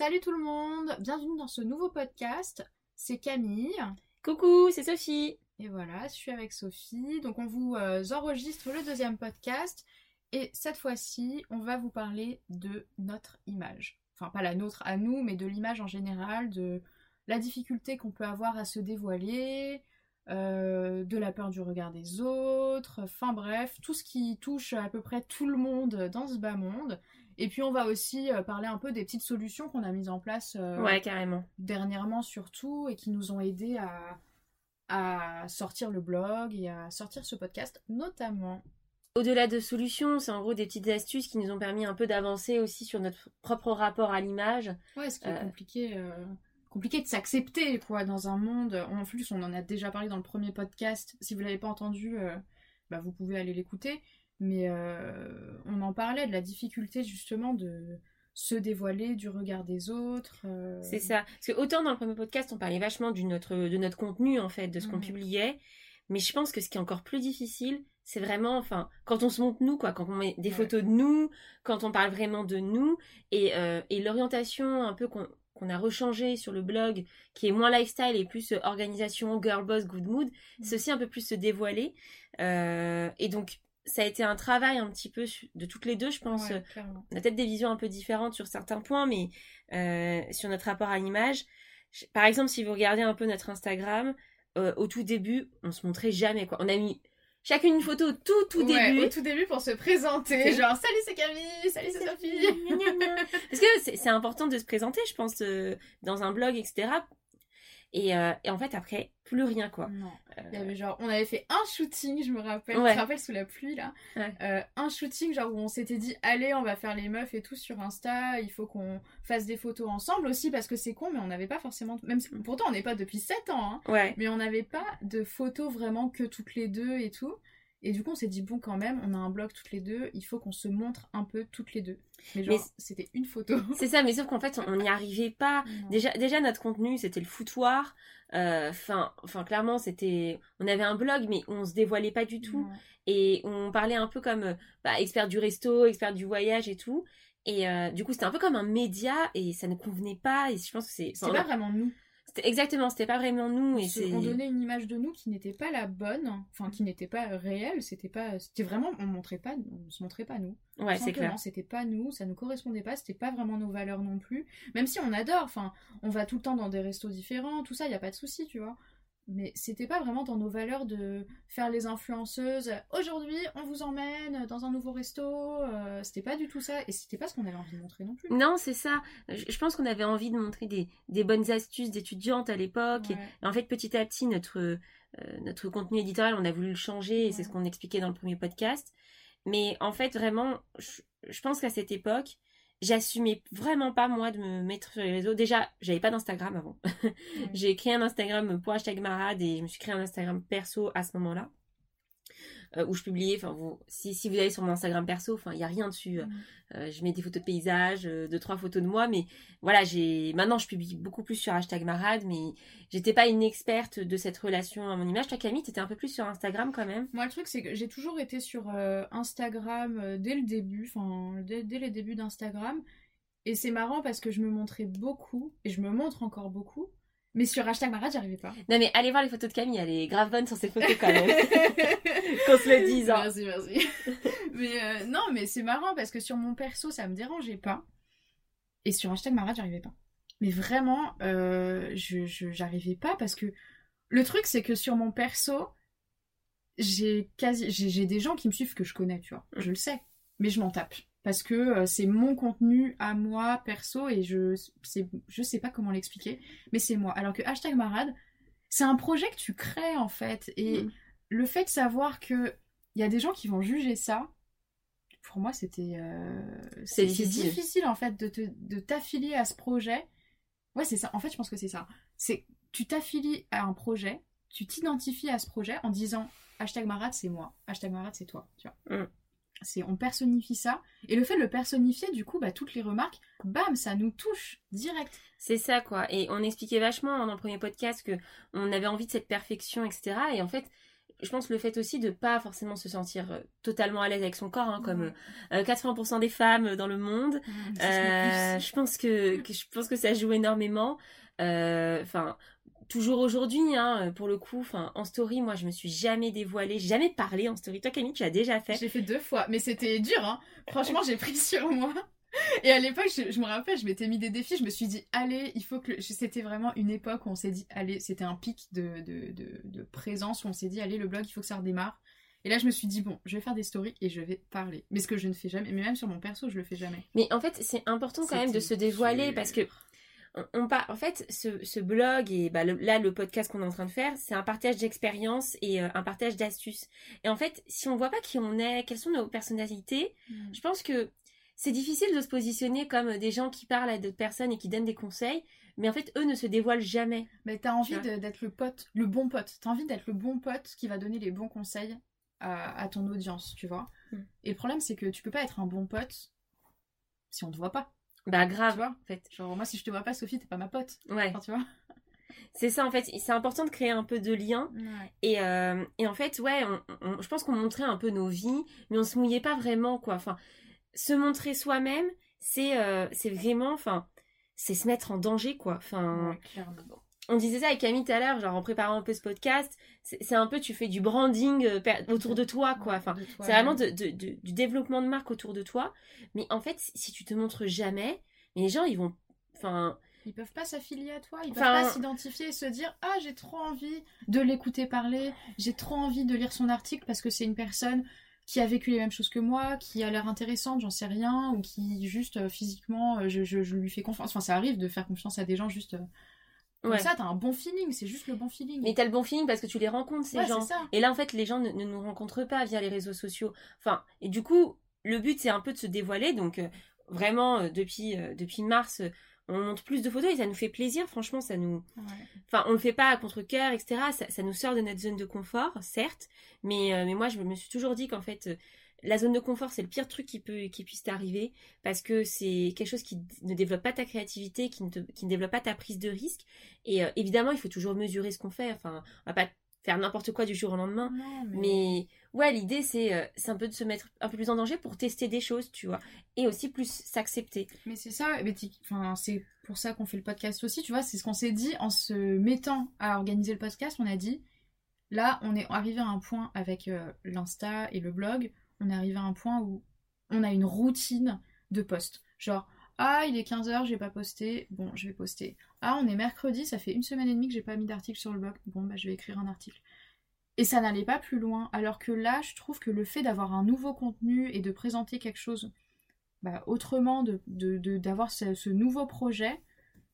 Salut tout le monde, bienvenue dans ce nouveau podcast. C'est Camille. Coucou, c'est Sophie. Et voilà, je suis avec Sophie. Donc on vous euh, enregistre le deuxième podcast. Et cette fois-ci, on va vous parler de notre image. Enfin, pas la nôtre à nous, mais de l'image en général, de la difficulté qu'on peut avoir à se dévoiler, euh, de la peur du regard des autres, enfin bref, tout ce qui touche à peu près tout le monde dans ce bas monde. Et puis on va aussi euh, parler un peu des petites solutions qu'on a mises en place ouais, carrément. dernièrement surtout et qui nous ont aidé à, à sortir le blog et à sortir ce podcast notamment. Au-delà de solutions, c'est en gros des petites astuces qui nous ont permis un peu d'avancer aussi sur notre propre rapport à l'image. Ouais, ce qui est compliqué, euh, compliqué de s'accepter quoi dans un monde. En plus, on en a déjà parlé dans le premier podcast. Si vous l'avez pas entendu, euh, bah, vous pouvez aller l'écouter. Mais euh, on en parlait de la difficulté justement de se dévoiler du regard des autres. euh, C'est ça. Parce que autant dans le premier podcast, on parlait vachement du notre, de notre contenu, en fait, de ce qu'on Mhm. publiait. Mais je pense que ce qui est encore plus difficile, c'est vraiment, enfin, quand on se montre nous, quoi, quand on met des Ouais. photos de nous, quand on parle vraiment de nous, et, euh, et l'orientation un peu qu'on a rechangé sur le blog, qui est moins lifestyle et plus organisation, girl boss, good mood, c'est aussi un peu plus se dévoiler. Euh, et donc, ça a été un travail un petit peu de toutes les deux, je pense, ouais, clairement. on a peut-être des visions un peu différentes sur certains points, mais euh, sur notre rapport à l'image, par exemple, si vous regardez un peu notre Instagram, euh, au tout début, on se montrait jamais quoi. On a mis chacune une photo au tout tout Ouais, début. au tout début pour se présenter. Genre, salut, c'est Camille, salut, c'est Sophie. Parce que c'est c'est important de se présenter, je pense, euh, dans un blog, etc. Et, euh, et en fait, après, plus rien quoi. Non. Euh, Il y avait genre, on avait fait un shooting, je me rappelle, Ouais. tu te rappelles sous la pluie là, Ouais. Euh, un shooting genre où on s'était dit allez on va faire les meufs et tout sur Insta, il faut qu'on fasse des photos ensemble aussi parce que c'est con mais on n'avait pas forcément, même si- pourtant on n'est pas depuis 7 ans, hein, ouais. mais on n'avait pas de photos vraiment que toutes les deux et tout. Et du coup on s'est dit bon quand même, on a un blog toutes les deux, il faut qu'on se montre un peu toutes les deux. Mais genre c'était une photo. C'est ça, mais sauf qu'en fait, on n'y arrivait pas. Non. Déjà, déjà notre contenu, c'était le foutoir. Euh, Enfin, clairement, c'était. On avait un blog, mais on se dévoilait pas du tout. Non. Et on parlait un peu comme bah, expert du resto, expert du voyage et tout. Et euh, du coup, c'était un peu comme un média et ça ne convenait pas. Et je pense que c'est. C'était pas vraiment nous. C'était exactement, c'était pas vraiment nous. Et c'est. on donnait une image de nous qui n'était pas la bonne, enfin qui n'était pas réelle, c'était pas, c'était vraiment, on montrait pas, on se montrait pas nous. Ouais, c'est clair. C'était pas nous, ça nous correspondait pas, c'était pas vraiment nos valeurs non plus. Même si on adore, enfin, on va tout le temps dans des restos différents, tout ça, y a pas de souci, tu vois. Mais c'était pas vraiment dans nos valeurs de faire les influenceuses. Aujourd'hui, on vous emmène dans un nouveau resto. euh, c'était pas du tout ça, et c'était pas ce qu'on avait envie de montrer non plus. Non, c'est ça. Je, pense qu'on avait envie de montrer des, des bonnes astuces d'étudiantes à l'époque. Et- Ouais. Et en fait, petit à petit, notre, euh, notre contenu éditorial, on a voulu le changer, et c'est ce qu'on expliquait dans le premier podcast. Mais en fait, vraiment, je, je pense qu'à cette époque, j'assumais vraiment pas, moi, de me mettre sur les réseaux. Déjà, j'avais pas d'Instagram avant. J'ai créé un Instagram pour hashtag marade, et je me suis créé un Instagram perso à ce moment-là. Euh, où je publiais, enfin, vous, si, si vous allez sur mon Instagram perso, enfin, il y a rien dessus. Mm. Euh, je mets des photos de paysages, euh, deux trois photos de moi, mais voilà, j'ai maintenant je publie beaucoup plus sur hashtag marade, mais j'étais pas une experte de cette relation à mon image. Toi, Camille, t'étais un peu plus sur Instagram quand même. Moi, le truc, c'est que j'ai toujours été sur euh, Instagram euh, dès le début, enfin, dès, dès les débuts d'Instagram. Et c'est marrant parce que je me montrais beaucoup, et je me montre encore beaucoup. Mais sur hashtag Marad, j'arrivais pas. Non, mais allez voir les photos de Camille, elle est grave bonne sur ses photos quand même. Qu'on se le dise. hein. Merci, merci. mais euh, non, mais c'est marrant parce que sur mon perso, ça me dérangeait pas. Et sur hashtag Marad, j'arrivais pas. Mais vraiment, euh, je, j'arrivais pas parce que le truc, c'est que sur mon perso, j'ai quasi, j'ai, j'ai des gens qui me suivent que je connais, tu vois. Je le sais. Mais je m'en tape. Parce que euh, c'est mon contenu à moi, perso, et je, c'est, je sais pas comment l'expliquer, mais c'est moi. Alors que hashtag Marad, c'est un projet que tu crées, en fait. Et Mm. le fait de savoir que il y a des gens qui vont juger ça, pour moi, c'était. euh, C'est difficile. difficile, en fait, de te- de t'affilier à ce projet. Ouais, c'est ça. En fait, je pense que c'est ça. C'est tu t'affilies à un projet, tu t'identifies à ce projet en disant hashtag Marat, c'est moi. Hashtag Marat, c'est toi. Tu vois. Mm. C'est, on personnifie ça. Et le fait de le personnifier, du coup, bah, toutes les remarques, bam, ça nous touche direct. C'est ça, quoi. Et on expliquait vachement dans le premier podcast que on avait envie de cette perfection, etc. Et en fait, je pense le fait aussi de pas forcément se sentir euh, totalement à l'aise avec son corps, hein, comme euh, 80% des femmes dans le monde. Euh, je pense que, que je pense que ça joue énormément. Euh, Enfin, toujours aujourd'hui, hein, pour le coup. Enfin, en story, moi, je me suis jamais dévoilée, jamais parlé en story. Toi, Camille, tu as déjà fait. J'ai fait deux fois, mais c'était dur, hein. Franchement, j'ai pris sur moi. Et à l'époque, je, je me rappelle, je m'étais mis des défis. Je me suis dit, allez, il faut que. C'était vraiment une époque où on s'est dit, allez, c'était un pic de, de, de, de présence où on s'est dit, allez, le blog, il faut que ça redémarre. Et là, je me suis dit, bon, je vais faire des stories et je vais parler. Mais ce que je ne fais jamais, mais même sur mon perso, je le fais jamais. Mais en fait, c'est important quand même de se dévoiler parce que on, en fait, ce, ce blog et bah, le- là le podcast qu'on est en train de faire, c'est un partage d'expériences et euh, un partage d'astuces. Et en fait, si on voit pas qui on est, quelles sont nos personnalités, je pense que c'est difficile de se positionner comme des gens qui parlent à d'autres personnes et qui donnent des conseils, mais en fait, eux ne se dévoilent jamais. Mais t'as envie d'être le pote, le bon pote. T'as envie d'être le bon pote qui va donner les bons conseils à, à ton audience, tu vois. Mm. Et le problème, c'est que tu peux pas être un bon pote si on te voit pas. Bah Tu grave, vois en fait. Genre, moi, si je te vois pas, Sophie, t'es pas ma pote. Ouais, Enfin, tu vois c'est ça en fait. C'est important de créer un peu de lien. Et, euh, et en fait, ouais, on- on- je pense qu'on montrait un peu nos vies, mais on se mouillait pas vraiment, quoi. Enfin, se montrer soi-même, c'est euh, c'est vraiment, enfin, c'est se mettre en danger, quoi. Enfin, Ouais, clairement. On disait ça avec Camille tout à l'heure, genre en préparant un peu ce podcast, c'est un peu, tu fais du branding euh, autour de toi, quoi. Enfin, c'est vraiment de, de- de- du développement de marque autour de toi. Mais en fait, si tu te montres jamais, mais les gens, ils vont, enfin, Ils peuvent pas s'affilier à toi, ils peuvent pas s'identifier et se dire Ah, j'ai trop envie de l'écouter parler, j'ai trop envie de lire son article parce que c'est une personne qui a vécu les mêmes choses que moi, qui a l'air intéressante, j'en sais rien, ou qui juste euh, physiquement, euh, je, je- je lui fais confiance. Enfin, ça arrive de faire confiance à des gens juste. euh, Comme ouais. ça, t'as un bon feeling, c'est juste le bon feeling. Mais t'as le bon feeling parce que tu les rencontres, ces Ouais, gens. Et là, en fait, les gens ne, ne nous rencontrent pas via les réseaux sociaux. Enfin, et du coup, le but, c'est un peu de se dévoiler. Donc, euh, vraiment, euh, depuis, euh, depuis mars, on monte plus de photos et ça nous fait plaisir. Franchement, ça nous. Ouais. Enfin, on le fait pas à contre-cœur, etc. Ça, ça nous sort de notre zone de confort, certes. Mais, mais moi, je me suis toujours dit qu'en fait, la zone de confort, c'est le pire truc qui, peut, qui puisse t'arriver parce que c'est quelque chose qui ne développe pas ta créativité, qui ne, te- qui ne développe pas ta prise de risque. Et euh, évidemment, il faut toujours mesurer ce qu'on fait. Enfin, on va pas faire n'importe quoi du jour au lendemain. Non, mais... Mais ouais, l'idée c'est euh, c'est un peu de se mettre un peu plus en danger pour tester des choses, tu vois, et aussi plus s'accepter. Mais c'est ça, enfin, c'est pour ça qu'on fait le podcast aussi, tu vois, c'est ce qu'on s'est dit en se mettant à organiser le podcast, on a dit, là, on est arrivé à un point avec euh, l'Insta et le blog, on est arrivé à un point où on a une routine de post. Genre, ah, il est 15h, j'ai pas posté, bon, je vais poster. Ah, on est mercredi, ça fait une semaine et demie que j'ai pas mis d'article sur le blog, bon, bah, je vais écrire un article. Et ça n'allait pas plus loin, alors que là, je trouve que le fait d'avoir un nouveau contenu et de présenter quelque chose bah, autrement, de, de, de- d'avoir ce nouveau projet,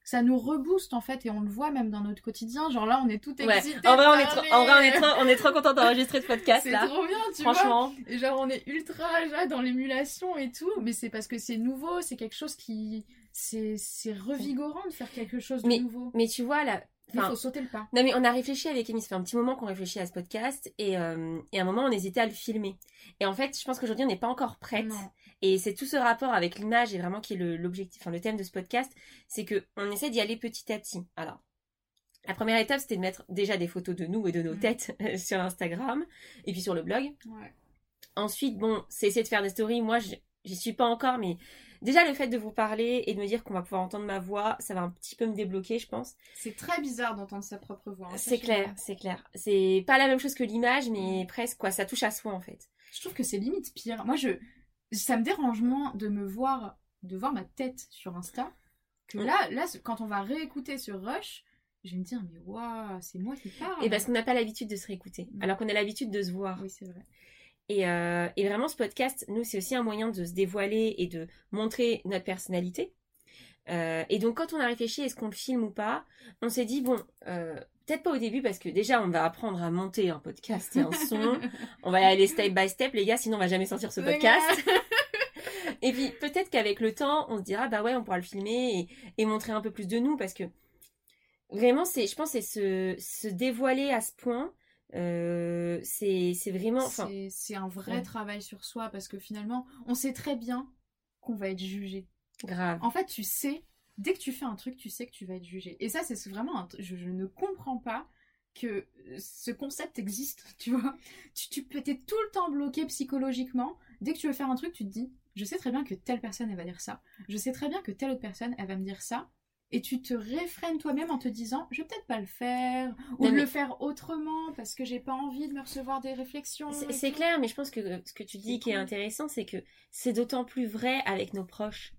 ça nous rebooste en fait, et on le voit même dans notre quotidien. Genre là, on est tout Ouais. excités. En vrai, on est trop, en vrai, on est trop, on est trop content d'enregistrer ce podcast C'est là. trop bien, tu vois. Et genre, on est ultra là dans l'émulation et tout, mais c'est parce que c'est nouveau, c'est quelque chose qui. C'est, c'est revigorant de faire quelque chose de nouveau. mais tu vois là, il faut sauter le pas. non mais on a réfléchi avec Amy, ça fait un petit moment qu'on réfléchit à ce podcast et, euh, et à un moment on hésitait à le filmer. Et en fait, je pense qu'aujourd'hui on n'est pas encore prête. Non. Et c'est tout ce rapport avec l'image et vraiment qui est l'objectif, enfin le thème de ce podcast, c'est que on essaie d'y aller petit à petit. Alors, la première étape, c'était de mettre déjà des photos de nous et de nos Mhm. têtes sur Instagram et puis sur le blog. Ouais. Ensuite, bon, c'est essayer de faire des stories. Moi, j'y suis pas encore, mais déjà le fait de vous parler et de me dire qu'on va pouvoir entendre ma voix, ça va un petit peu me débloquer, je pense. C'est très bizarre d'entendre sa propre voix. hein, C'est clair, c'est clair. C'est pas la même chose que l'image, mais presque quoi. Ça touche à soi en fait. Je trouve que c'est limite pire. Moi, je, ça me dérange moins de me voir, de voir ma tête sur Insta, que là, là, quand on va réécouter ce rush, je vais me dire, mais waouh, c'est moi qui parle. Et parce qu'on n'a pas l'habitude de se réécouter, alors qu'on a l'habitude de se voir. Oui, c'est vrai. Et, euh, et vraiment, ce podcast, nous, c'est aussi un moyen de se dévoiler et de montrer notre personnalité. Euh, et donc, quand on a réfléchi, est-ce qu'on le filme ou pas On s'est dit, bon, euh, peut-être pas au début, parce que déjà, on va apprendre à monter un podcast et un son. on va y aller step by step, les gars, sinon on va jamais sortir ce podcast. Et puis peut-être qu'avec le temps, on se dira bah ouais, on pourra le filmer et, montrer un peu plus de nous parce que vraiment, c'est, je pense, c'est se, se dévoiler à ce point. Euh, c'est, vraiment. C'est un vrai travail sur soi parce que finalement, on sait très bien qu'on va être jugé. Grave. En fait, tu sais, dès que tu fais un truc, tu sais que tu vas être jugé. Et ça, c'est vraiment. je, je, ne comprends pas que ce concept existe, tu vois. Tu, tu peux être tout le temps bloqué psychologiquement. Dès que tu veux faire un truc, tu te dis, je sais très bien que telle personne, elle va dire ça. Je sais très bien que telle autre personne, elle va me dire ça. Et tu te réfrènes toi-même en te disant, je vais peut-être pas le faire, ou le faire autrement parce que j'ai pas envie de me recevoir des réflexions. C'est clair, mais je pense que ce que tu dis qui est intéressant, c'est que c'est d'autant plus vrai avec nos proches.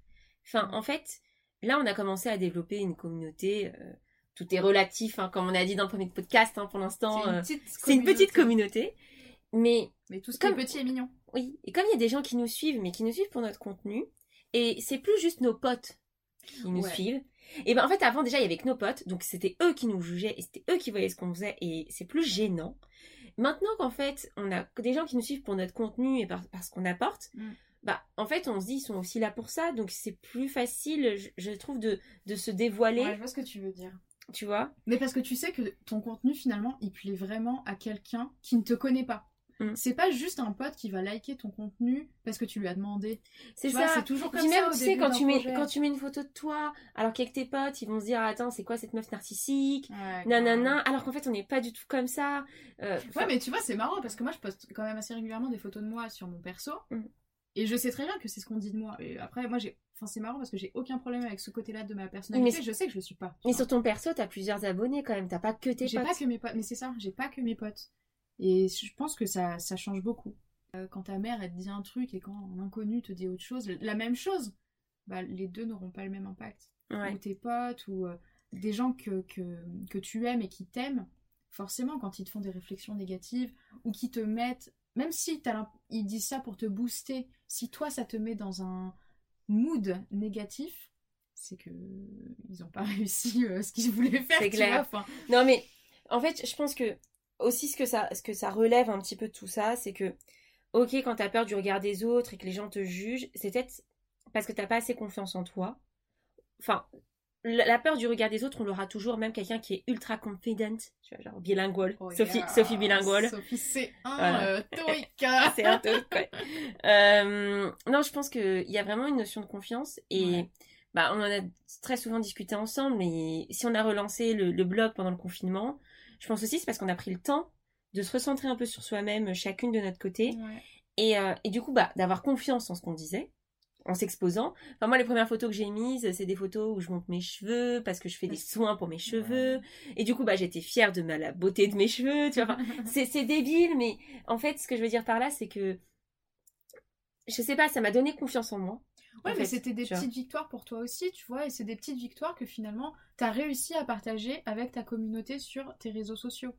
Enfin, en fait, là, on a commencé à développer une communauté. Euh, tout est relatif, hein, comme on a dit dans le premier podcast, hein, pour l'instant. C'est une, euh, petite communauté. Mais, mais tout ce qui est petit et mignon. Oui, et comme il y a des gens qui nous suivent, mais qui nous suivent pour notre contenu, et c'est plus juste nos potes qui nous suivent. Et ben en fait, avant déjà, il y avait que nos potes, donc c'était eux qui nous jugeaient, et c'était eux qui voyaient ce qu'on faisait, et c'est plus gênant. Maintenant qu'en fait, on a des gens qui nous suivent pour notre contenu et par, parce qu'on apporte, mm. Bah en fait, on se dit, ils sont aussi là pour ça, donc c'est plus facile, je, trouve, de, de se dévoiler. Ouais, je vois ce que tu veux dire tu vois? Mais parce que tu sais que ton contenu finalement il plaît vraiment à quelqu'un qui ne te connaît pas. Mm. C'est pas juste un pote qui va liker ton contenu parce que tu lui as demandé. C'est ça. C'est toujours comme ça. tu sais, quand tu, mets, quand tu mets une photo de toi, alors qu'avec tes potes, ils vont se dire Attends, c'est quoi cette meuf narcissique? Nanana. Alors qu'en fait, on n'est pas du tout comme ça. Euh, ouais, mais tu vois, c'est marrant parce que moi, je poste quand même assez régulièrement des photos de moi sur mon perso. Mm. Et je sais très bien que c'est ce qu'on dit de moi. Et après, moi, j'ai. Enfin, c'est marrant parce que j'ai aucun problème avec ce côté-là de ma personnalité. Mais je sais que je le suis pas. Mais sur ton perso, t'as plusieurs abonnés quand même. T'as pas que tes potes. J'ai pas que mes potes. Mais c'est ça, j'ai pas que mes potes. Et je pense que ça, ça change beaucoup. Euh, quand ta mère, elle te dit un truc et quand un inconnu te dit autre chose, la même chose, bah, les deux n'auront pas le même impact. Ou tes potes, ou euh, des gens que, que, que tu aimes et qui t'aiment, forcément, quand ils te font des réflexions négatives ou qui te mettent même si ils disent ça pour te booster, si toi ça te met dans un mood négatif, c'est que ils n'ont pas réussi euh, ce qu'ils voulaient faire. C'est clair. Non mais en fait, je pense que aussi ce que ça, ce que ça relève un petit peu de tout ça, c'est que ok quand t'as peur du regard des autres et que les gens te jugent, c'est peut-être parce que t'as pas assez confiance en toi. Enfin, la peur du regard des autres, on l'aura toujours, même quelqu'un qui est ultra confident, tu vois, genre bilingual. Oh, Sophie, Sophie bilingual. Sophie, c'est un euh, c'est un ouais. euh, non, je pense qu'il y a vraiment une notion de confiance et bah, on en a très souvent discuté ensemble, mais si on a relancé le, blog pendant le confinement, je pense aussi c'est parce qu'on a pris le temps de se recentrer un peu sur soi-même, chacune de notre côté. Et, euh, et, du coup, bah, d'avoir confiance en ce qu'on disait, en s'exposant. Enfin, moi, les premières photos que j'ai mises, c'est des photos où je monte mes cheveux parce que je fais des soins pour mes cheveux. Et du coup, bah, j'étais fière de ma, la beauté de mes cheveux, tu vois. c'est débile, mais en fait, ce que je veux dire par là, c'est que, je sais pas, ça m'a donné confiance en moi. Ouais, mais c'était des petites victoires pour toi aussi, tu vois, et c'est des petites victoires que finalement, tu as réussi à partager avec ta communauté sur tes réseaux sociaux.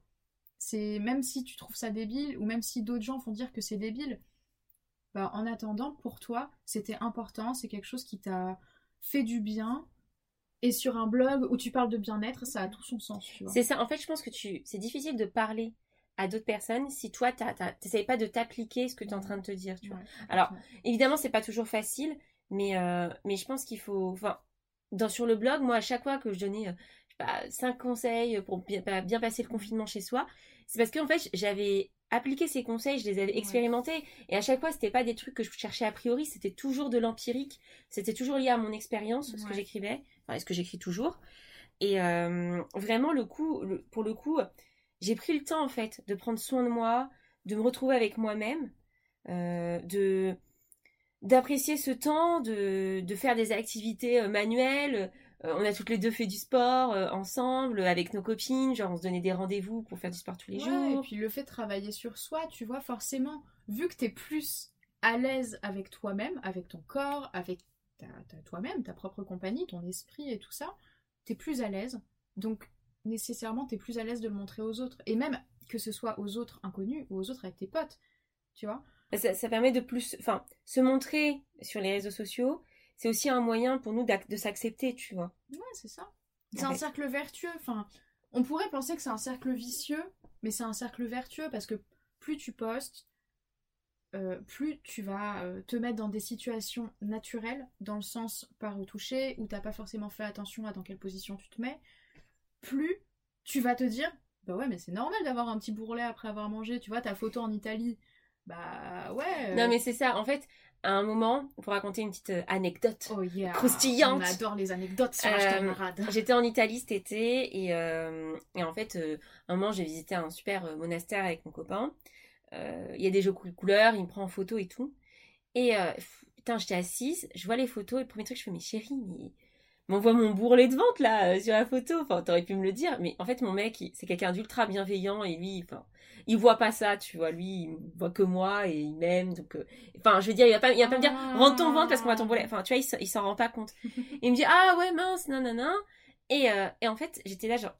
C'est même si tu trouves ça débile, ou même si d'autres gens font dire que c'est débile, bah, en attendant, pour toi, c'était important, c'est quelque chose qui t'a fait du bien. Et sur un blog où tu parles de bien-être, ça a tout son sens. C'est ça. En fait, je pense que tu, c'est difficile de parler à d'autres personnes si toi, tu n'essayes pas de t'appliquer ce que tu es en train de te dire. Tu vois. Alors, évidemment, c'est pas toujours facile, mais, euh, mais je pense qu'il faut. Enfin, dans, sur le blog, moi, à chaque fois que je donnais euh, cinq conseils pour bien, bien passer le confinement chez soi, c'est parce qu'en fait, j'avais appliqué ces conseils, je les avais expérimentés. Et à chaque fois, c'était pas des trucs que je cherchais a priori, c'était toujours de l'empirique. C'était toujours lié à mon expérience, ce que j'écrivais, enfin, ce que j'écris toujours. Et euh, vraiment, le coup, pour le coup, j'ai pris le temps, en fait, de prendre soin de moi, de me retrouver avec moi-même, euh, de d'apprécier ce temps, de, de faire des activités euh, manuelles, on a toutes les deux fait du sport euh, ensemble avec nos copines, genre on se donnait des rendez-vous pour faire du sport tous les jours. Et puis le fait de travailler sur soi, tu vois, forcément, vu que tu es plus à l'aise avec toi-même, avec ton corps, avec toi-même, ta propre compagnie, ton esprit et tout ça, tu es plus à l'aise. Donc nécessairement, tu es plus à l'aise de le montrer aux autres. Et même que ce soit aux autres inconnus ou aux autres avec tes potes, tu vois. Ça, ça permet de plus, enfin, se montrer sur les réseaux sociaux, c'est aussi un moyen pour nous de s'accepter, tu vois. Ouais, c'est ça. C'est un cercle vertueux. Enfin, on pourrait penser que c'est un cercle vicieux, mais c'est un cercle vertueux parce que plus tu postes, euh, plus tu vas euh, te mettre dans des situations naturelles, dans le sens pas retouché, où t'as pas forcément fait attention à dans quelle position tu te mets, plus tu vas te dire, bah ouais, mais c'est normal d'avoir un petit bourrelet après avoir mangé, tu vois, ta photo en Italie, bah ouais. Non, mais c'est ça, en fait, à un moment, pour raconter une petite euh, anecdote oh yeah. croustillante. On adore les anecdotes sur Euh. J'étais en Italie cet été et, euh, et en fait, euh, un moment, j'ai visité un super euh, monastère avec mon copain. Il y a des jeux cou- couleurs, il me prend en photo et tout. Et putain, j'étais assise, je vois les photos et le premier truc, je fais, mais chérie, mais m'envoie mon bourrelet de vente là euh, sur la photo. Enfin, t'aurais pu me le dire. Mais en fait, mon mec, c'est quelqu'un d'ultra bienveillant et lui, enfin, il voit pas ça, tu vois. Lui, il voit que moi et il m'aime. Donc, euh, enfin, je veux dire, il va pas, il va pas me dire, Ah. rentre ton ventre parce qu'on va bourrelet. Enfin, tu vois, il, s'en- rend pas compte. Il me dit, ah ouais, mince, non, non, non. Et, euh, et en fait, j'étais là, genre,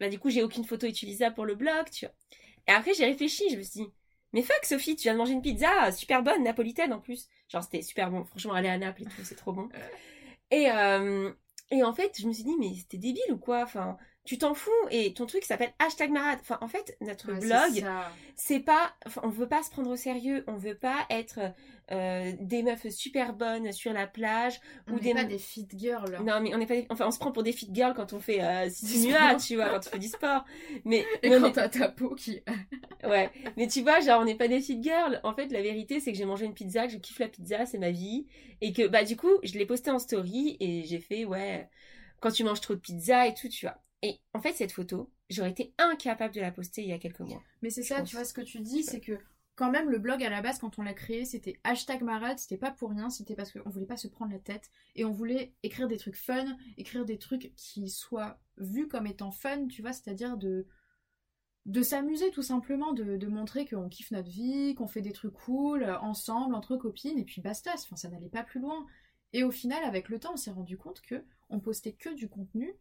bah, du coup, j'ai aucune photo utilisable pour le blog, tu vois. Et après, j'ai réfléchi, je me suis dit, mais fuck, Sophie, tu viens de manger une pizza super bonne, napolitaine en plus. Genre, c'était super bon. Franchement, aller à Naples et tout, c'est trop bon. Et, euh, et en fait, je me suis dit, mais c'était débile ou quoi? Enfin, tu t'en fous et ton truc s'appelle hashtag marade. Enfin, en fait, notre Ouais, blog, c'est pas. Enfin, on veut pas se prendre au sérieux, on veut pas être euh, des meufs super bonnes sur la plage On ou n'est des. pas des fit girls. Non, mais on est pas. des- Enfin, on se prend pour des fit girls quand on fait euh, sport. tu vois, quand on fait du sport. Mais, Et mais quand est- t'as ta peau qui. Ouais, mais tu vois, genre, on n'est pas des fit girls. En fait, la vérité, c'est que j'ai mangé une pizza, que je kiffe la pizza, c'est ma vie. Et que, bah, du coup, je l'ai posté en story et j'ai fait, ouais, quand tu manges trop de pizza et tout, tu vois. Et en fait, cette photo, j'aurais été incapable de la poster il y a quelques mois. Mais c'est ça, pense. tu vois, ce que tu dis, c'est que quand même le blog à la base, quand on l'a créé, c'était hashtag marade, c'était pas pour rien, c'était parce qu'on voulait pas se prendre la tête et on voulait écrire des trucs fun, écrire des trucs qui soient vus comme étant fun, tu vois, c'est-à-dire de de s'amuser tout simplement, de, de montrer qu'on kiffe notre vie, qu'on fait des trucs cool ensemble, entre copines, et puis basta, enfin ça n'allait pas plus loin. Et au final, avec le temps, on s'est rendu compte que on postait que du contenu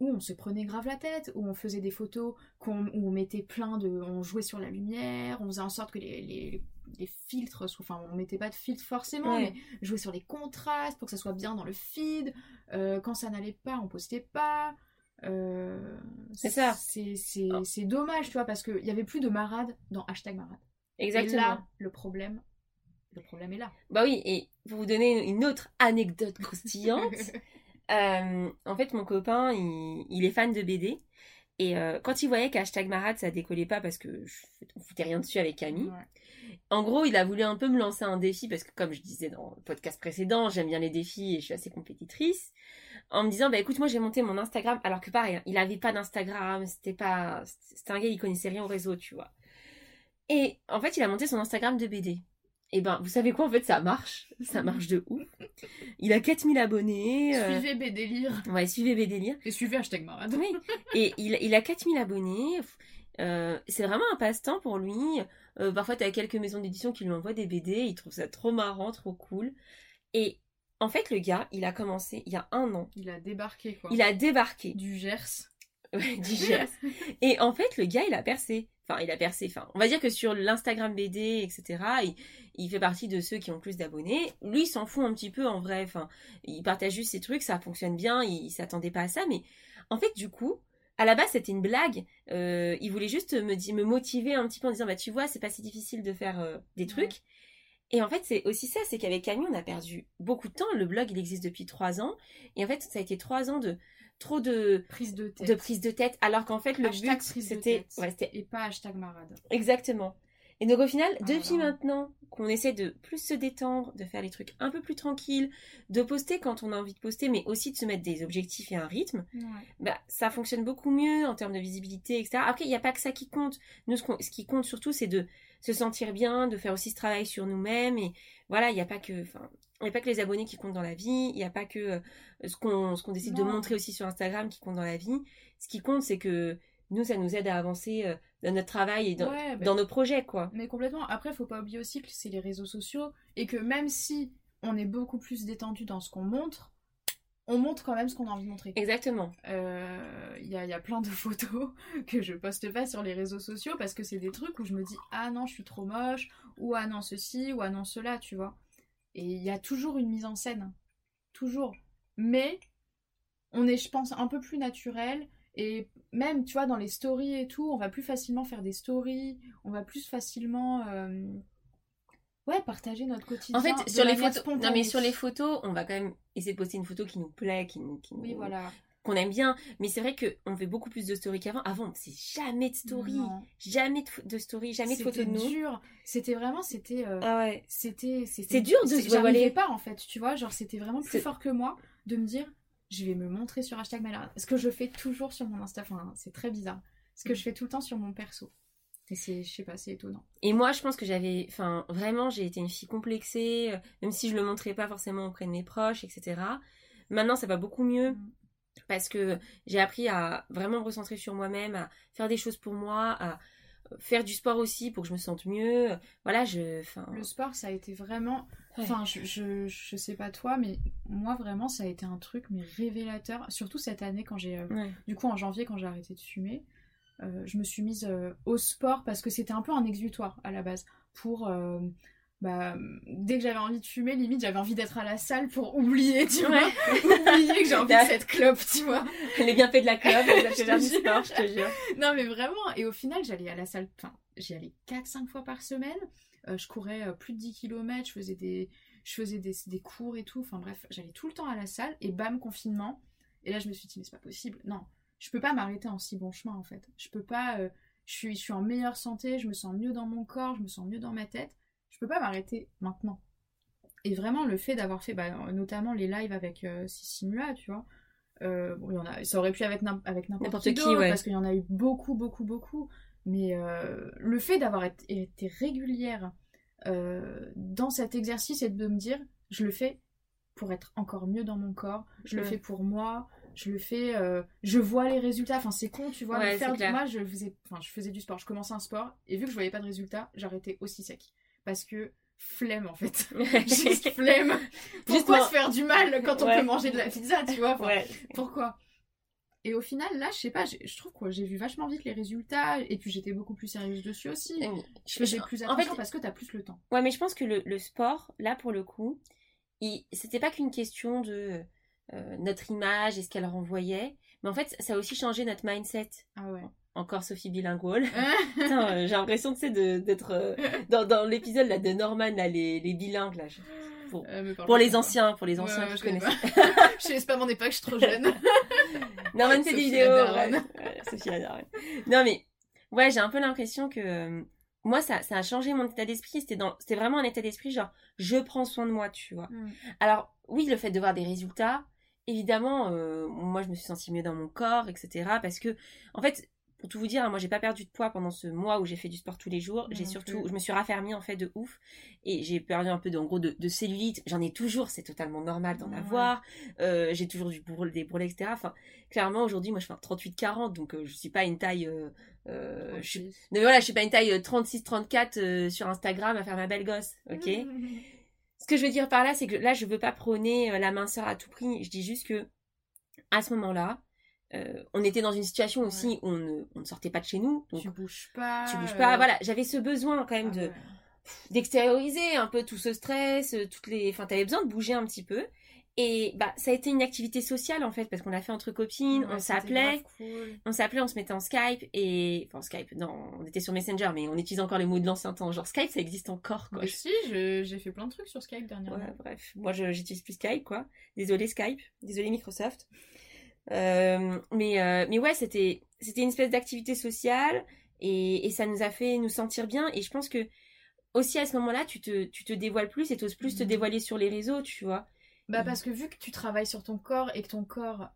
où on se prenait grave la tête, où on faisait des photos, où on mettait plein de... on jouait sur la lumière, on faisait en sorte que les, les, les filtres, enfin on mettait pas de filtre forcément, Ouais. mais jouer sur les contrastes pour que ça soit bien dans le feed. Euh, quand ça n'allait pas, on postait pas. Euh, C'est ça. C'est c'est- c'est dommage, tu vois, parce qu'il y avait plus de marade dans hashtag marade. Exactement. Et là, le problème, le problème est là. Bah oui, et pour vous donner une autre anecdote croustillante, euh, en fait, mon copain, il, il est fan de BD. Et euh, quand il voyait qu'hashtag marade, ça décollait pas parce que je on foutais rien dessus avec Camille, Ouais. En gros, il a voulu un peu me lancer un défi parce que, comme je disais dans le podcast précédent, j'aime bien les défis et je suis assez compétitrice. En me disant, bah écoute, moi j'ai monté mon Instagram, alors que pareil, hein, il avait pas d'Instagram, c'était pas, c'était un gars, il connaissait rien au réseau, tu vois. Et en fait, il a monté son Instagram de BD. Et ben, vous savez quoi, en fait, ça marche, ça marche de ouf. Il a 4000 abonnés. euh, Suivez BDélire Ouais, suivez BDlire. et suivez hashtag marade. Oui, et il, il a 4000 abonnés. Euh, c'est vraiment un passe-temps pour lui. Euh, parfois, tu as quelques maisons d'édition qui lui envoient des BD. Il trouve ça trop marrant, trop cool. Et en fait, le gars, il a commencé il y a un an. Il a débarqué quoi. Il a débarqué du Gers. ouais, du Gers. Et en fait, le gars, il a percé. Enfin, il a percé. Enfin, on va dire que sur l'Instagram BD, etc., il, il fait partie de ceux qui ont plus d'abonnés. Lui, il s'en fout un petit peu en vrai. Enfin, il partage juste ses trucs, ça fonctionne bien. Il, il s'attendait pas à ça, mais en fait, du coup, à la base, c'était une blague. Euh, il voulait juste me motiver un petit peu en disant, bah tu vois, c'est pas si difficile de faire euh, des trucs. Et en fait, c'est aussi ça, c'est qu'avec Camille, on a perdu beaucoup de temps. Le blog, il existe depuis trois ans. Et en fait, ça a été trois ans de trop de, Prise de tête. de prise de tête, alors qu'en fait, le Hashtag but, c'était... Ouais, Et pas hashtag marade. exactement. Et donc au final, Ah depuis maintenant qu'on essaie de plus se détendre, de faire les trucs un peu plus tranquilles, de poster quand on a envie de poster, mais aussi de se mettre des objectifs et un rythme, bah, ça fonctionne beaucoup mieux en termes de visibilité, etc. Après, il n'y a pas que ça qui compte. Nous, ce, qui compte surtout, c'est de se sentir bien, de faire aussi ce travail sur nous-mêmes. Et voilà, il n'y a pas que, enfin, il n'y a pas que les abonnés qui comptent dans la vie. Il n'y a pas que euh, ce qu'on, décide de montrer aussi sur Instagram qui compte dans la vie. Ce qui compte, c'est que nous, ça nous aide à avancer euh, dans notre travail et dans, Ouais, bah, dans nos projets, quoi. Mais complètement. Après, faut pas oublier aussi que c'est les réseaux sociaux et que même si on est beaucoup plus détendu dans ce qu'on montre, on montre quand même ce qu'on a envie de montrer. Exactement. Euh, Il y, a, y a plein de photos que je poste pas sur les réseaux sociaux parce que c'est des trucs où je me dis ah non je suis trop moche ou ah non ceci ou ah non cela tu vois et il y a toujours une mise en scène toujours mais on est je pense un peu plus naturel et même tu vois dans les stories et tout on va plus facilement faire des stories on va plus facilement euh, ouais, partager notre quotidien. En fait, sur les photos, non mais sur les photos, on va quand même essayer de poster une photo qui nous plaît, qui nous, qui Oui, nous- voilà. Qu'on aime bien. Mais c'est vrai que on fait beaucoup plus de stories qu'avant. Avant, c'est jamais de story, Non. jamais de, de story, jamais de photos de C'était nous. dur. C'était vraiment, c'était. euh, Ah ouais. c'était c'était C'est dur de se j'arrivais pas en fait tu vois genre c'était vraiment plus fort que moi de me dire je vais me montrer sur hashtag malade ce que je fais toujours sur mon insta enfin c'est très bizarre ce que je fais tout le temps sur mon perso et c'est je sais pas c'est étonnant Et moi, je pense que j'avais, enfin, vraiment, j'ai été une fille complexée, euh, même si je le montrais pas forcément auprès de mes proches, etc. Maintenant, ça va beaucoup mieux Mm. Parce que j'ai appris à vraiment me recentrer sur moi-même, à faire des choses pour moi, à faire du sport aussi pour que je me sente mieux. Voilà, je, le sport ça a été vraiment Ouais. enfin je, je, je sais pas toi mais moi vraiment ça a été un truc mais révélateur surtout cette année quand j'ai euh, ouais. du coup en janvier quand j'ai arrêté de fumer euh, je me suis mise euh, au sport parce que c'était un peu un exutoire à la base pour euh, bah, dès que j'avais envie de fumer limite j'avais envie d'être à la salle pour oublier tu vois. Oublier que j'ai envie de cette clope tu vois. Les bienfaits de la clope, les bienfaits du sport, je te jure. non mais vraiment et au final j'allais à la salle enfin j'y allais 4-5 fois par semaine. Euh, je courais euh, plus de 10 km je faisais des je faisais des, des cours et tout. Enfin bref j'allais tout le temps à la salle et bam confinement. Et là je me suis dit mais c'est pas possible. Non je peux pas m'arrêter en si bon chemin en fait. Je peux pas euh, je suis je suis en meilleure santé je me sens mieux dans mon corps je me sens mieux dans ma tête je peux pas m'arrêter maintenant et vraiment le fait d'avoir fait bah, notamment les lives avec euh, Sissimula tu vois euh, bon, il y en a, ça aurait pu avec, avec n'importe qui, qui, ouais. parce qu'il y en a eu beaucoup, beaucoup, beaucoup. Mais euh, le fait d'avoir été, régulière euh, dans cet exercice et de me dire, je le fais pour être encore mieux dans mon corps, je le fais pour moi, je le fais, euh, je vois les résultats. Enfin, c'est con, tu vois. Ouais, mais faire du, moi, je faisais, enfin, je faisais du sport, je commençais un sport et vu que je voyais pas de résultats, j'arrêtais aussi sec parce que flemme en fait. Juste flemme. Pourquoi se faire du mal quand on Ouais. peut manger de la pizza, tu vois Enfin, ouais. pourquoi? Et au final, là, je sais pas, je trouve que j'ai vu vachement vite les résultats, et puis j'étais beaucoup plus sérieuse dessus aussi. Je faisais plus en attention fait, parce que t'as plus le temps. Ouais, mais je pense que le, le sport, là pour le coup, c'était pas qu'une question de euh, notre image et ce qu'elle renvoyait, mais en fait, ça a aussi changé notre mindset. Ah ouais. Encore Sophie bilingual. Putain, euh, j'ai l'impression, tu sais, de- d'être euh, dans, dans l'épisode là de Norman, là, les, les bilingues, là. je- Pour, Euh, pour les anciens, pour les anciens qui je connais connaissent. je sais pas mon époque, je suis trop jeune. Norman fait des vidéos. Ouais, Sophie la daronne. Non, mais ouais, j'ai un peu l'impression que moi, ça, ça a changé mon état d'esprit. C'était dans, c'était vraiment un état d'esprit genre, je prends soin de moi, tu vois. Mm. Alors, oui, le fait de voir des résultats, évidemment, euh, moi, je me suis sentie mieux dans mon corps, etc. Parce que, en fait, pour tout vous dire, hein, moi, j'ai pas perdu de poids pendant ce mois où j'ai fait du sport tous les jours. J'ai surtout, plus. je me suis raffermie, en fait, de ouf. Et j'ai perdu un peu, de, en gros, de, de cellulite. J'en ai toujours, c'est totalement normal d'en avoir. Euh, j'ai toujours du bourrelet, des bourrelets, etc. Enfin, clairement, aujourd'hui, moi, je fais un 38-40, donc euh, je suis pas une taille... euh, je suis... Mais voilà, je suis pas une taille 36-34 euh, sur Instagram à faire ma belle gosse, ok? ce que je veux dire par là, c'est que là, je veux pas prôner euh, la minceur à tout prix. Je dis juste que, à ce moment-là, euh, on était dans une situation aussi Ouais. où on ne, on ne sortait pas de chez nous. Donc, Tu bouges pas. tu bouges euh, pas. Voilà, j'avais ce besoin quand même ah de ouais. d'extérioriser un peu tout ce stress, euh, toutes les. Enfin, t'avais besoin de bouger un petit peu. Et bah, ça a été une activité sociale en fait, parce qu'on l'a fait entre copines, Ouais, on s'appelait, cool. on s'appelait, on se mettait en Skype et enfin Skype, non, on était sur Messenger, mais on utilise encore les mots de l'ancien temps. Genre Skype, ça existe encore quoi. Mais si, j'ai fait plein de trucs sur Skype dernièrement. Ouais, bref, moi j'utilise plus Skype quoi. Désolé Skype, désolé Microsoft. Euh, mais euh, mais ouais, c'était c'était une espèce d'activité sociale et, et ça nous a fait nous sentir bien et je pense que aussi à ce moment-là, tu te tu te dévoiles plus et t'oses plus te Mhm. dévoiler sur les réseaux, tu vois. Bah Mhm. parce que vu que tu travailles sur ton corps et que ton corps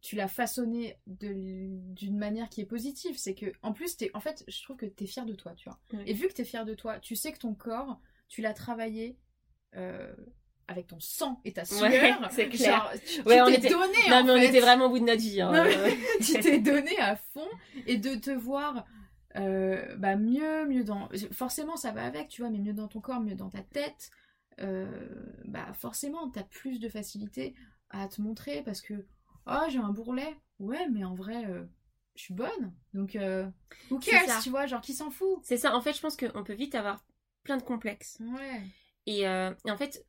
tu l'as façonné d'une manière qui est positive, c'est que en plus t'es en fait je trouve que t'es fier de toi, tu vois. Et vu que t'es fier de toi, tu sais que ton corps tu l'as travaillé euh, avec ton sang et ta sueur. Ouais, c'est clair. Genre, tu Ouais, tu t'es était- donné Non en mais on était vraiment au bout de notre vie. hein. Non, Euh, tu t'es donné à fond et de te voir euh, bah mieux mieux dans forcément ça va avec tu vois mais mieux dans ton corps mieux dans ta tête bah forcément t'as plus de facilité à te montrer parce que oh j'ai un bourrelet. Ouais mais en vrai euh, je suis bonne. Donc euh, who cares tu vois genre qui s'en fout? C'est ça. En fait, je pense qu'on peut vite avoir plein de complexes. ouais. Et, euh, et en fait,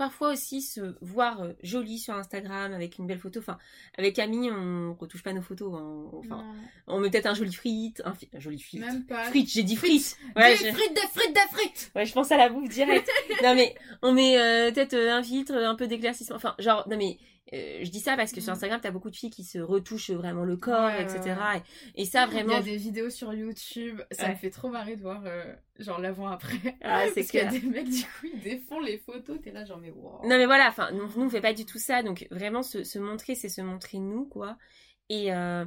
parfois aussi se voir euh, jolie sur Instagram avec une belle photo. Enfin, avec Camille, on retouche pas nos photos. hein. Enfin, on met peut-être un joli frite, un, un joli frite. Même pas. Frites, j'ai dit frites. Ouais, des je- frites, des frites, des frites Ouais, je pense à la bouffe direct. non mais on met euh, peut-être euh, un filtre, un peu d'éclaircissement. Enfin, genre non mais euh, je dis ça parce que sur Mm. Instagram t'as beaucoup de filles qui se retouchent vraiment le corps, Ouais, etc. ouais, Et, et ça Il y vraiment. a des vidéos sur YouTube, ça Ouais. me fait trop marrer de voir euh, genre l'avant-après. Ah, c'est Parce qu'il y a des mecs, du coup, ils défont les photos, t'es là genre mais wow. Non mais voilà, enfin nous, nous on fait pas du tout ça, donc vraiment se, se montrer, c'est se montrer nous quoi. Et euh,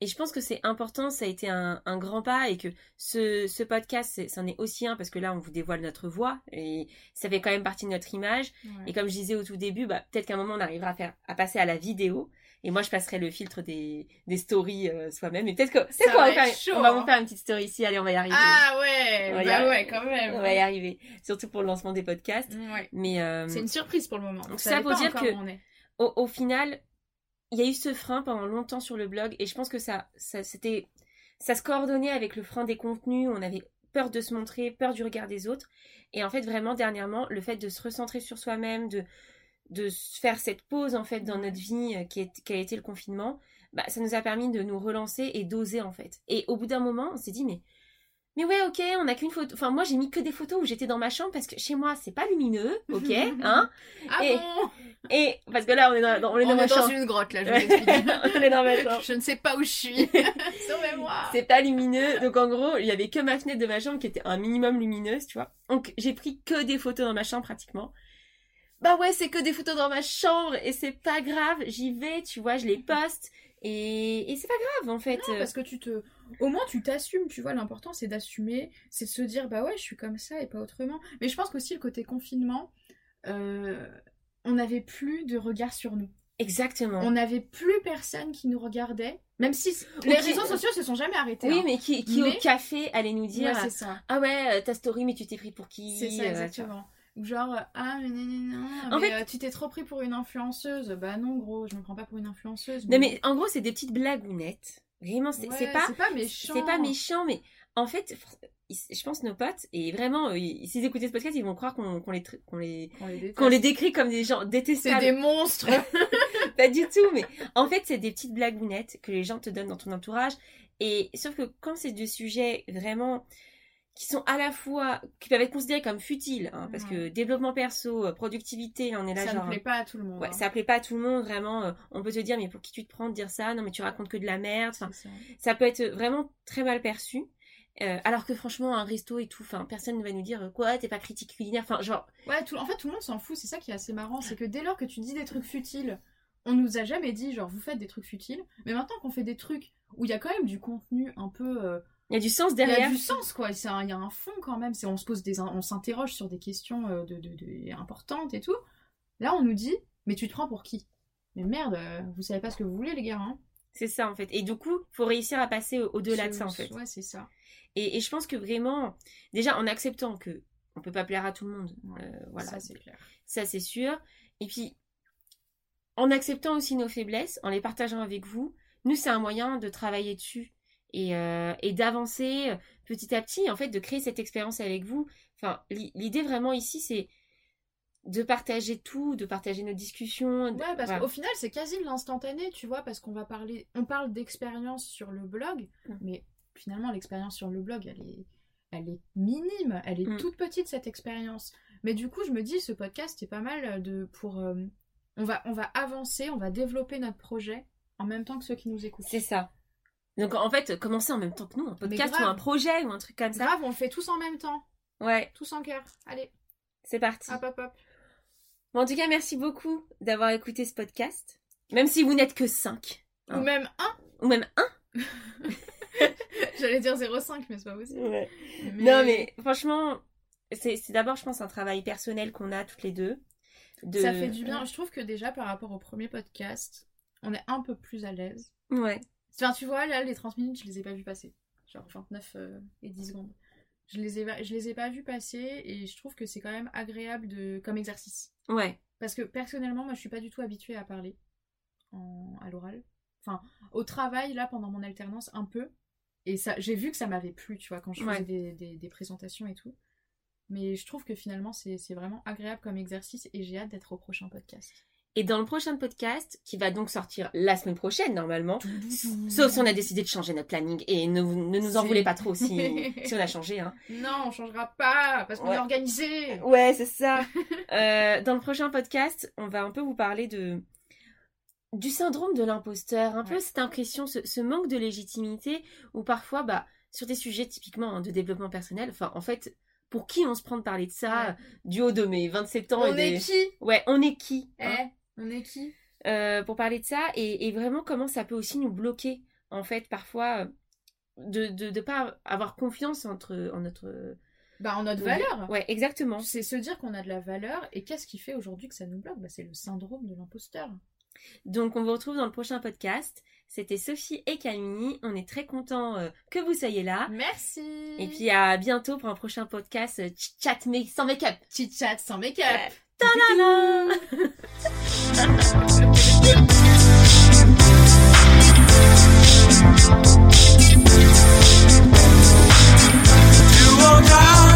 et je pense que c'est important, ça a été un, un grand pas et que ce, ce podcast, c'en est aussi un parce que là on vous dévoile notre voix et ça fait quand même partie de notre image. Ouais. Et comme je disais au tout début, bah, peut-être qu'à un moment on arrivera à faire à passer à la vidéo. Et moi je passerai le filtre des, des stories euh, soi-même. Et peut-être que qu'on va faire, chaud, on va hein. vous faire une petite story ici. Allez, on va y arriver. Ah ouais, On va y bah ouais, quand même. On va y arriver. Surtout pour le lancement des podcasts. Ouais. Mais euh, C'est une surprise pour le moment. Donc On ça pour pas dire que- au, au final, il y a eu ce frein pendant longtemps sur le blog. Et je pense que ça, ça c'était, ça se coordonnait avec le frein des contenus. On avait peur de se montrer, peur du regard des autres. Et en fait, vraiment, dernièrement, le fait de se recentrer sur soi-même, de, de faire cette pause, en fait, dans notre vie euh, qui, est, qui a été le confinement, bah, ça nous a permis de nous relancer et d'oser, en fait. Et au bout d'un moment, on s'est dit, mais, mais ouais, ok, on a qu'une photo. Enfin, moi, j'ai mis que des photos où j'étais dans ma chambre parce que chez moi, c'est pas lumineux, ok, hein. Ah Et- bon? Et, parce que là, on est dans, on est On dans ma dans une grotte là, je vous explique. on est dans ma chambre. Je ne sais pas où je suis. Sauvez-moi. C'est pas lumineux, donc en gros, il y avait que ma fenêtre de ma chambre qui était un minimum lumineuse, tu vois. Donc j'ai pris que des photos dans ma chambre pratiquement. Bah ouais, c'est que des photos dans ma chambre et c'est pas grave, j'y vais, tu vois, je les poste et, et c'est pas grave en fait. Non, parce que tu te. Au moins, tu t'assumes, tu vois. L'important, c'est d'assumer, c'est de se dire, bah ouais, je suis comme ça et pas autrement. Mais je pense qu'aussi, le côté confinement, euh, on n'avait plus de regard sur nous. Exactement. On n'avait plus personne qui nous regardait. Même si les réseaux sociaux se sont jamais arrêtés. Oui, hein. mais qui, qui Mais- au café allait nous dire Ouais, c'est ça. Ah ouais, euh, ta story, mais tu t'es pris pour qui? C'est ça, exactement. Ou genre, euh, ah, mais non, non, non, En mais fait- euh, tu t'es trop pris pour une influenceuse. Bah non, gros, je me prends pas pour une influenceuse. Non mais en gros, c'est des petites blagounettes. Vraiment, c'est Ouais, c'est pas pas méchant. C'est pas méchant, mais en fait, je pense nos potes, et vraiment, euh, ils- s'ils écoutaient ce podcast, ils vont croire qu'on les, les, les décrit comme des gens C'est détestables. des monstres. Pas du tout, mais en fait, c'est des petites blagounettes que les gens te donnent dans ton entourage. Et sauf que quand c'est des sujets vraiment qui sont à la fois, qui peuvent être considérés comme futiles, hein, parce que développement perso, euh, productivité, on est là ça genre. ne plaît pas à tout le monde. Ouais, hein. ça plaît pas à tout le monde, vraiment. euh, on peut te dire, mais pour qui tu te prends de dire ça? Non, mais tu racontes que de la merde. C'est ça peut être vraiment très mal perçu. Euh, alors que franchement, un resto et tout, enfin, personne ne va nous dire euh, quoi, t'es pas critique culinaire. Enfin, genre, Ouais, tout... en fait, tout le monde s'en fout. C'est ça qui est assez marrant. C'est que dès lors que tu dis des trucs futiles, on nous a jamais dit, genre, vous faites des trucs futiles. Mais maintenant qu'on fait des trucs où il y a quand même du contenu un peu. euh, il y a du sens Il y a derrière. du sens, quoi. Il y a un fond quand même. C'est on se pose des, on s'interroge sur des questions euh, de, de- de- importantes et tout. Là, on nous dit, mais tu te prends pour qui? Mais merde, vous savez pas ce que vous voulez, les gars. Hein C'est ça, en fait. Et du coup, faut réussir à passer au- au-delà de ça, en fait. Ouais, c'est ça. Et, et je pense que vraiment, déjà, en acceptant que on peut pas plaire à tout le monde, Ouais, euh, voilà, Ça, c'est clair. ça c'est sûr. Et puis, en acceptant aussi nos faiblesses, en les partageant avec vous, nous, c'est un moyen de travailler dessus et, euh, et d'avancer euh, petit à petit, en fait, de créer cette expérience avec vous. Enfin, l'i- l'idée vraiment ici, c'est de partager tout, de partager nos discussions. de- Ouais, parce qu'au final, c'est quasi de l'instantané, tu vois, parce qu'on va parler, on parle d'expérience sur le blog, Mm. mais finalement, l'expérience sur le blog, elle est, elle est minime, elle est Mm. toute petite cette expérience. Mais du coup, je me dis, ce podcast est pas mal de pour, euh, on va, on va avancer, on va développer notre projet en même temps que ceux qui nous écoutent. C'est ça. Donc, en fait, commencer en même temps que nous, un podcast ou un projet ou un truc comme ça? Grave, on le fait tous en même temps, Ouais, tous en cœur. Allez, c'est parti. hop, hop, hop. Bon, en tout cas, merci beaucoup d'avoir écouté ce podcast. Même si vous n'êtes que 5. Ou même un. Ou même 1. J'allais dire 0,5, mais c'est pas possible. Mais- Non, mais franchement, c'est c'est d'abord, je pense, un travail personnel qu'on a toutes les deux. De... Ça fait du bien. Je trouve que déjà par rapport au premier podcast, on est un peu plus à l'aise. Ouais. Enfin, tu vois, là, les 30 minutes, je les ai pas vues passer. Genre 29 euh, et 10 secondes. Je les, ai, je les ai pas vues passer et je trouve que c'est quand même agréable de, comme exercice. Ouais. Parce que personnellement, moi, je suis pas du tout habituée à parler en, à l'oral. Enfin, au travail, là, pendant mon alternance, un peu. Et ça, j'ai vu que ça m'avait plu, tu vois, quand je faisais Ouais. des, des- des présentations et tout. Mais je trouve que finalement, c'est c'est vraiment agréable comme exercice et j'ai hâte d'être au prochain podcast. Et dans le prochain podcast, qui va donc sortir la semaine prochaine normalement, sauf si on a décidé de changer notre planning et ne, ne nous en voulez pas trop si, si on a changé. Hein. Non, on changera pas parce qu'on Ouais. est organisé. Ouais, c'est ça. Euh, dans le prochain podcast, on va un peu vous parler de du syndrome de l'imposteur, un peu cette impression, ce, ce manque de légitimité, où parfois, bah, sur des sujets typiquement hein, de développement personnel, enfin, en fait, pour qui on se prend de parler de ça Ouais. du haut de mes 27 ans On et des... est qui? Ouais, on est qui Eh, hein, on est qui? Euh, pour parler de ça et, et vraiment comment ça peut aussi nous bloquer, en fait, parfois, euh, de de, de pas avoir confiance entre, en notre... Bah, en notre Oui. valeur. Ouais, exactement. C'est se dire qu'on a de la valeur et qu'est-ce qui fait aujourd'hui que ça nous bloque? Bah, C'est le syndrome de l'imposteur. Donc on vous retrouve dans le prochain podcast. C'était Sophie et Camille. On est très contents euh, que vous soyez là. Merci. Et puis à bientôt pour un prochain podcast euh, Chat mais sans make-up. chit chat sans make-up. Da-da-da.